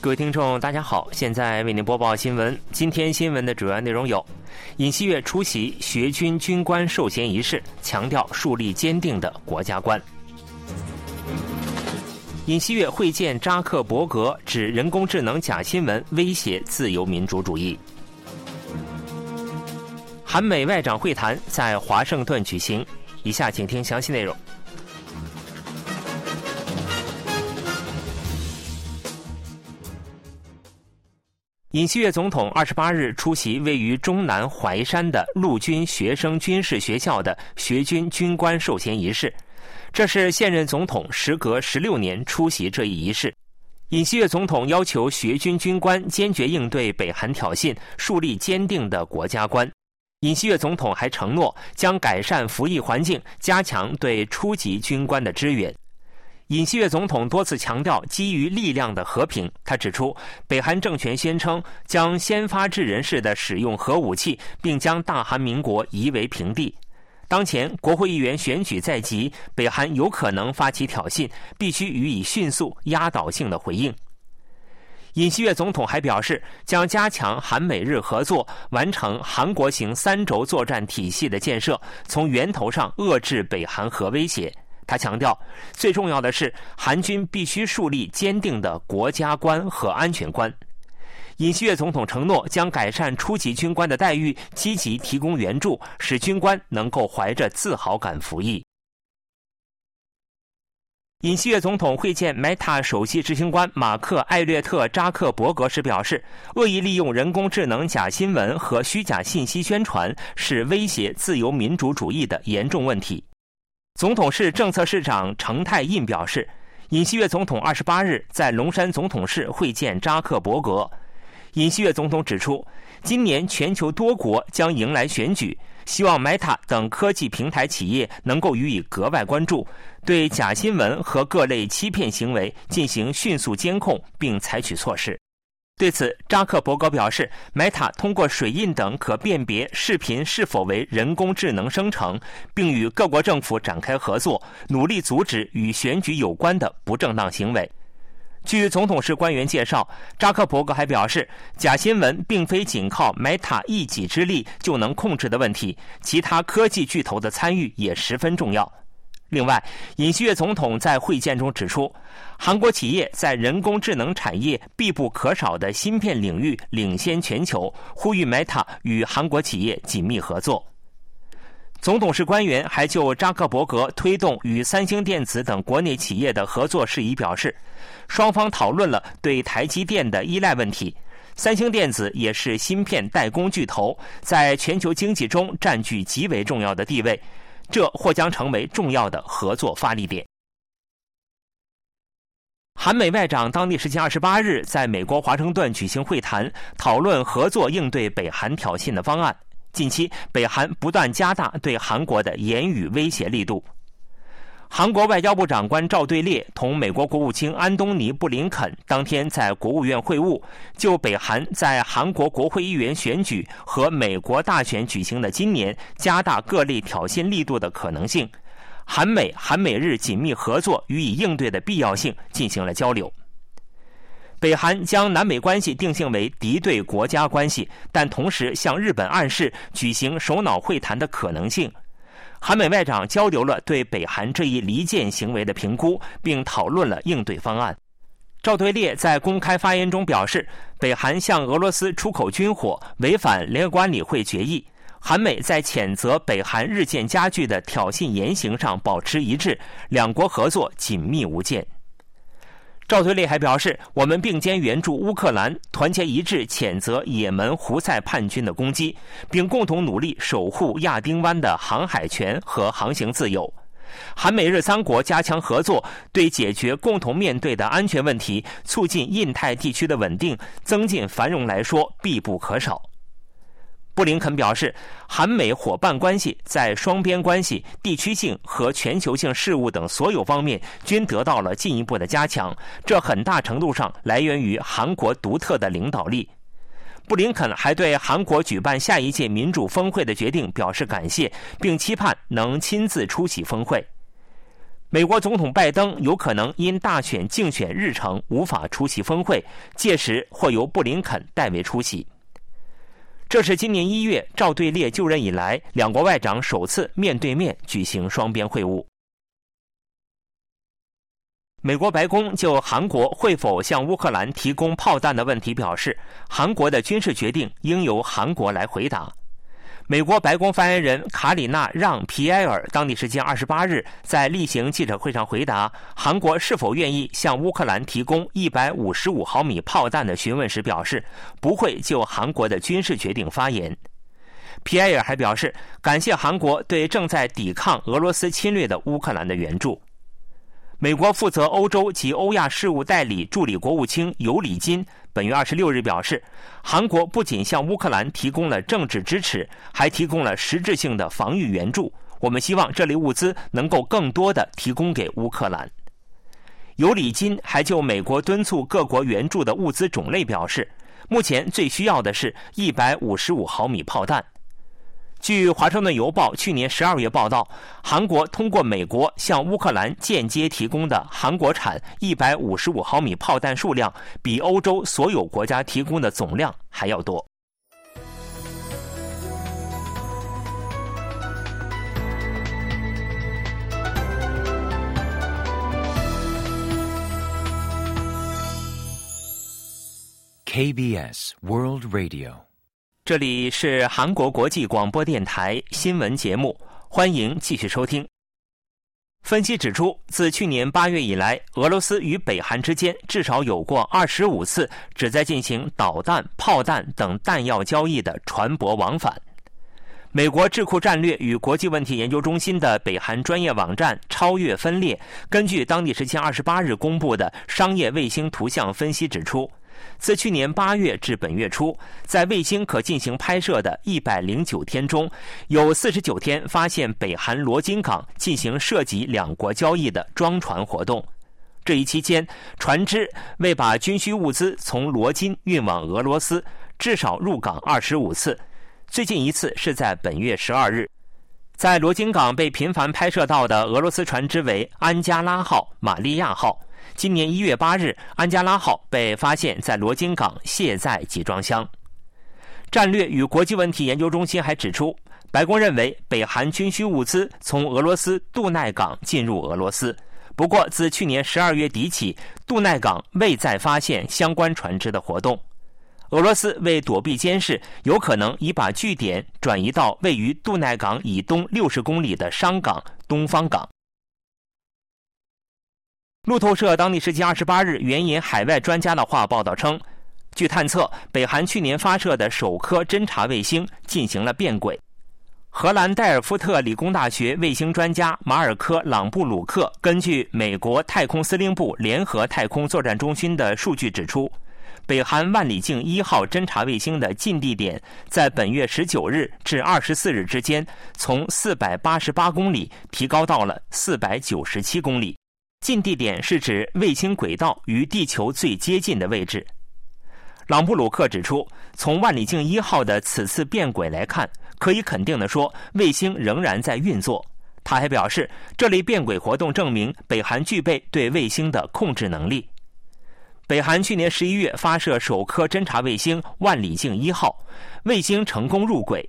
各位听众，大家好，现在为您播报新闻。今天新闻的主要内容有：尹锡悦出席学军军官授衔仪式，强调树立坚定的国家观；尹锡悦会见扎克伯格，指人工智能假新闻威胁自由民主主义；韩美外长会谈在华盛顿举行。以下请听详细内容。尹锡悦总统二十八日出席位于中南淮山的陆军学生军事学校的学军军官授衔仪式，这是现任总统时隔十六年出席这一仪式。尹锡悦总统要求学军军官坚决应对北韩挑衅，树立坚定的国家观。尹锡悦总统还承诺将改善服役环境，加强对初级军官的支援。尹锡悦总统多次强调基于力量的和平。他指出，北韩政权宣称将先发制人式的使用核武器，并将大韩民国夷为平地。当前国会议员选举在即，北韩有可能发起挑衅，必须予以迅速、压倒性的回应。尹锡悦总统还表示，将加强韩美日合作，完成韩国型三轴作战体系的建设，从源头上遏制北韩核威胁。他强调，最重要的是，韩军必须树立坚定的国家观和安全观。尹锡悦总统承诺将改善初级军官的待遇，积极提供援助，使军官能够怀着自豪感服役。尹锡悦总统会见 Meta 首席执行官马克·艾略特·扎克伯格时表示，恶意利用人工智能假新闻和虚假信息宣传是威胁自由民主主义的严重问题。总统室政策市长程泰印表示，尹锡悦总统二十八日在龙山总统室会见扎克伯格。尹锡悦总统指出，今年全球多国将迎来选举，希望 Meta 等科技平台企业能够予以格外关注，对假新闻和各类欺骗行为进行迅速监控，并采取措施。对此，扎克伯格表示，Meta 通过水印等可辨别视频是否为人工智能生成，并与各国政府展开合作，努力阻止与选举有关的不正当行为。据总统室官员介绍，扎克伯格还表示，假新闻并非仅靠 Meta 一己之力就能控制的问题，其他科技巨头的参与也十分重要。另外，尹锡悦总统在会见中指出，韩国企业在人工智能产业必不可少的芯片领域领先全球，呼吁 Meta 与韩国企业紧密合作。总统室官员还就扎克伯格推动与三星电子等国内企业的合作事宜表示，双方讨论了对台积电的依赖问题。三星电子也是芯片代工巨头，在全球经济中占据极为重要的地位。这或将成为重要的合作发力点。韩美外长当地时间二十八日在美国华盛顿举行会谈，讨论合作应对北韩挑衅的方案。近期，北韩不断加大对韩国的言语威胁力度。韩国外交部长官赵对列同美国国务卿安东尼·布林肯当天在国务院会晤，就北韩在韩国国会议员选举和美国大选举行的今年加大各类挑衅力度的可能性，韩美韩美日紧密合作予以应对的必要性进行了交流。北韩将南美关系定性为敌对国家关系，但同时向日本暗示举行首脑会谈的可能性。韩美外长交流了对北韩这一离间行为的评估，并讨论了应对方案。赵对列在公开发言中表示，北韩向俄罗斯出口军火违反联合国安理会决议。韩美在谴责北韩日渐加剧的挑衅言行上保持一致，两国合作紧密无间。赵推烈还表示，我们并肩援助乌克兰，团结一致谴责也门胡塞叛军的攻击，并共同努力守护亚丁湾的航海权和航行自由。韩美日三国加强合作，对解决共同面对的安全问题、促进印太地区的稳定、增进繁荣来说必不可少。布林肯表示，韩美伙伴关系在双边关系、地区性和全球性事务等所有方面均得到了进一步的加强，这很大程度上来源于韩国独特的领导力。布林肯还对韩国举办下一届民主峰会的决定表示感谢，并期盼能亲自出席峰会。美国总统拜登有可能因大选竞选日程无法出席峰会，届时或由布林肯代为出席。这是今年一月赵队列就任以来，两国外长首次面对面举行双边会晤。美国白宫就韩国会否向乌克兰提供炮弹的问题表示，韩国的军事决定应由韩国来回答。美国白宫发言人卡里娜让皮埃尔当地时间二十八日在例行记者会上回答韩国是否愿意向乌克兰提供一百五十五毫米炮弹的询问时表示，不会就韩国的军事决定发言。皮埃尔还表示，感谢韩国对正在抵抗俄罗斯侵略的乌克兰的援助。美国负责欧洲及欧亚事务代理助理国务卿尤里金本月二十六日表示，韩国不仅向乌克兰提供了政治支持，还提供了实质性的防御援助。我们希望这类物资能够更多的提供给乌克兰。尤里金还就美国敦促各国援助的物资种类表示，目前最需要的是一百五十五毫米炮弹。据《华盛顿邮报》去年十二月报道，韩国通过美国向乌克兰间接提供的韩国产一百五十五毫米炮弹数量，比欧洲所有国家提供的总量还要多。KBS World Radio。这里是韩国国际广播电台新闻节目，欢迎继续收听。分析指出，自去年八月以来，俄罗斯与北韩之间至少有过二十五次旨在进行导弹、炮弹等弹药交易的船舶往返。美国智库战略与国际问题研究中心的北韩专业网站“超越分裂”根据当地时间二十八日公布的商业卫星图像分析指出。自去年八月至本月初，在卫星可进行拍摄的一百零九天中，有四十九天发现北韩罗津港进行涉及两国交易的装船活动。这一期间，船只为把军需物资从罗津运往俄罗斯，至少入港二十五次。最近一次是在本月十二日，在罗津港被频繁拍摄到的俄罗斯船只为安加拉号、玛利亚号。今年一月八日，安加拉号被发现在罗津港卸载集装箱。战略与国际问题研究中心还指出，白宫认为北韩军需物资从俄罗斯杜奈港进入俄罗斯，不过自去年十二月底起，杜奈港未再发现相关船只的活动。俄罗斯为躲避监视，有可能已把据点转移到位于杜奈港以东六十公里的商港东方港。路透社当地时间二十八日援引海外专家的话报道称，据探测，北韩去年发射的首颗侦察卫星进行了变轨。荷兰代尔夫特理工大学卫星专家马尔科·朗布鲁克根据美国太空司令部联合太空作战中心的数据指出，北韩万里镜一号侦察卫星的近地点在本月十九日至二十四日之间，从四百八十八公里提高到了四百九十七公里。近地点是指卫星轨道与地球最接近的位置。朗布鲁克指出，从万里镜一号的此次变轨来看，可以肯定的说，卫星仍然在运作。他还表示，这类变轨活动证明北韩具备对卫星的控制能力。北韩去年十一月发射首颗侦察卫星万里镜一号，卫星成功入轨。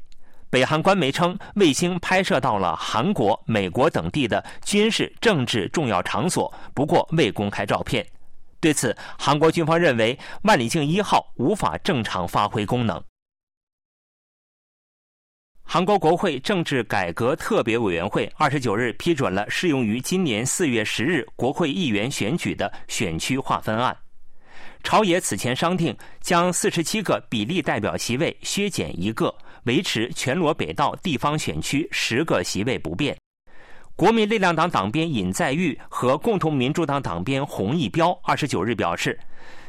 北韩官媒称，卫星拍摄到了韩国、美国等地的军事、政治重要场所，不过未公开照片。对此，韩国军方认为万里镜一号无法正常发挥功能。韩国国会政治改革特别委员会二十九日批准了适用于今年四月十日国会议员选举的选区划分案。朝野此前商定，将四十七个比例代表席位削减一个。维持全罗北道地方选区十个席位不变。国民力量党党鞭尹在玉和共同民主党党鞭洪义标二十九日表示，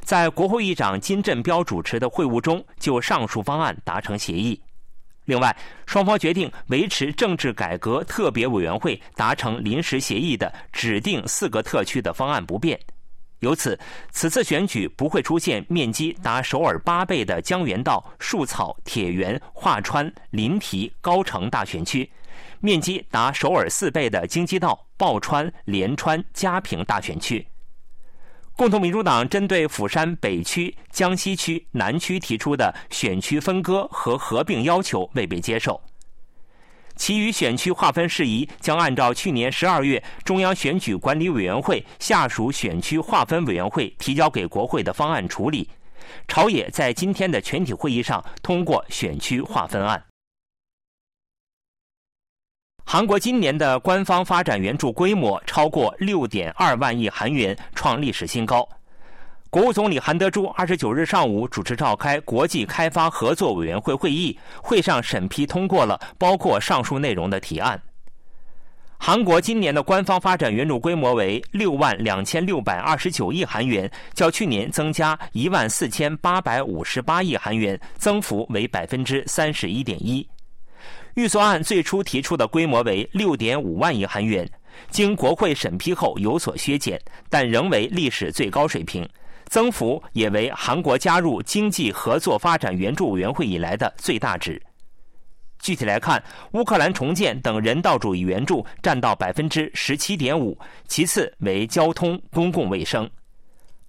在国会议长金振标主持的会晤中，就上述方案达成协议。另外，双方决定维持政治改革特别委员会达成临时协议的指定四个特区的方案不变。由此，此次选举不会出现面积达首尔八倍的江原道、树草、铁原、桦川、临提、高城大选区，面积达首尔四倍的京畿道、抱川、连川、嘉平大选区。共同民主党针对釜山北区、江西区、南区提出的选区分割和合并要求未被接受。其余选区划分事宜将按照去年十二月中央选举管理委员会下属选区划分委员会提交给国会的方案处理。朝野在今天的全体会议上通过选区划分案。韩国今年的官方发展援助规模超过六点二万亿韩元，创历史新高。国务总理韩德洙二十九日上午主持召开国际开发合作委员会会议，会上审批通过了包括上述内容的提案。韩国今年的官方发展援助规模为六万两千六百二十九亿韩元，较去年增加一万四千八百五十八亿韩元，增幅为百分之三十一点一。预算案最初提出的规模为六点五万亿韩元，经国会审批后有所削减，但仍为历史最高水平，增幅也为韩国加入经济合作发展援助委员会以来的最大值。具体来看，乌克兰重建等人道主义援助占到百分之十七点五，其次为交通、公共卫生。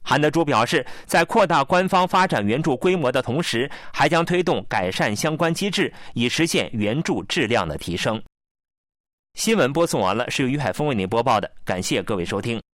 韩德洙表示，在扩大官方发展援助规模的同时，还将推动改善相关机制，以实现援助质量的提升。新闻播送完了，是由于海峰为您播报的，感谢各位收听。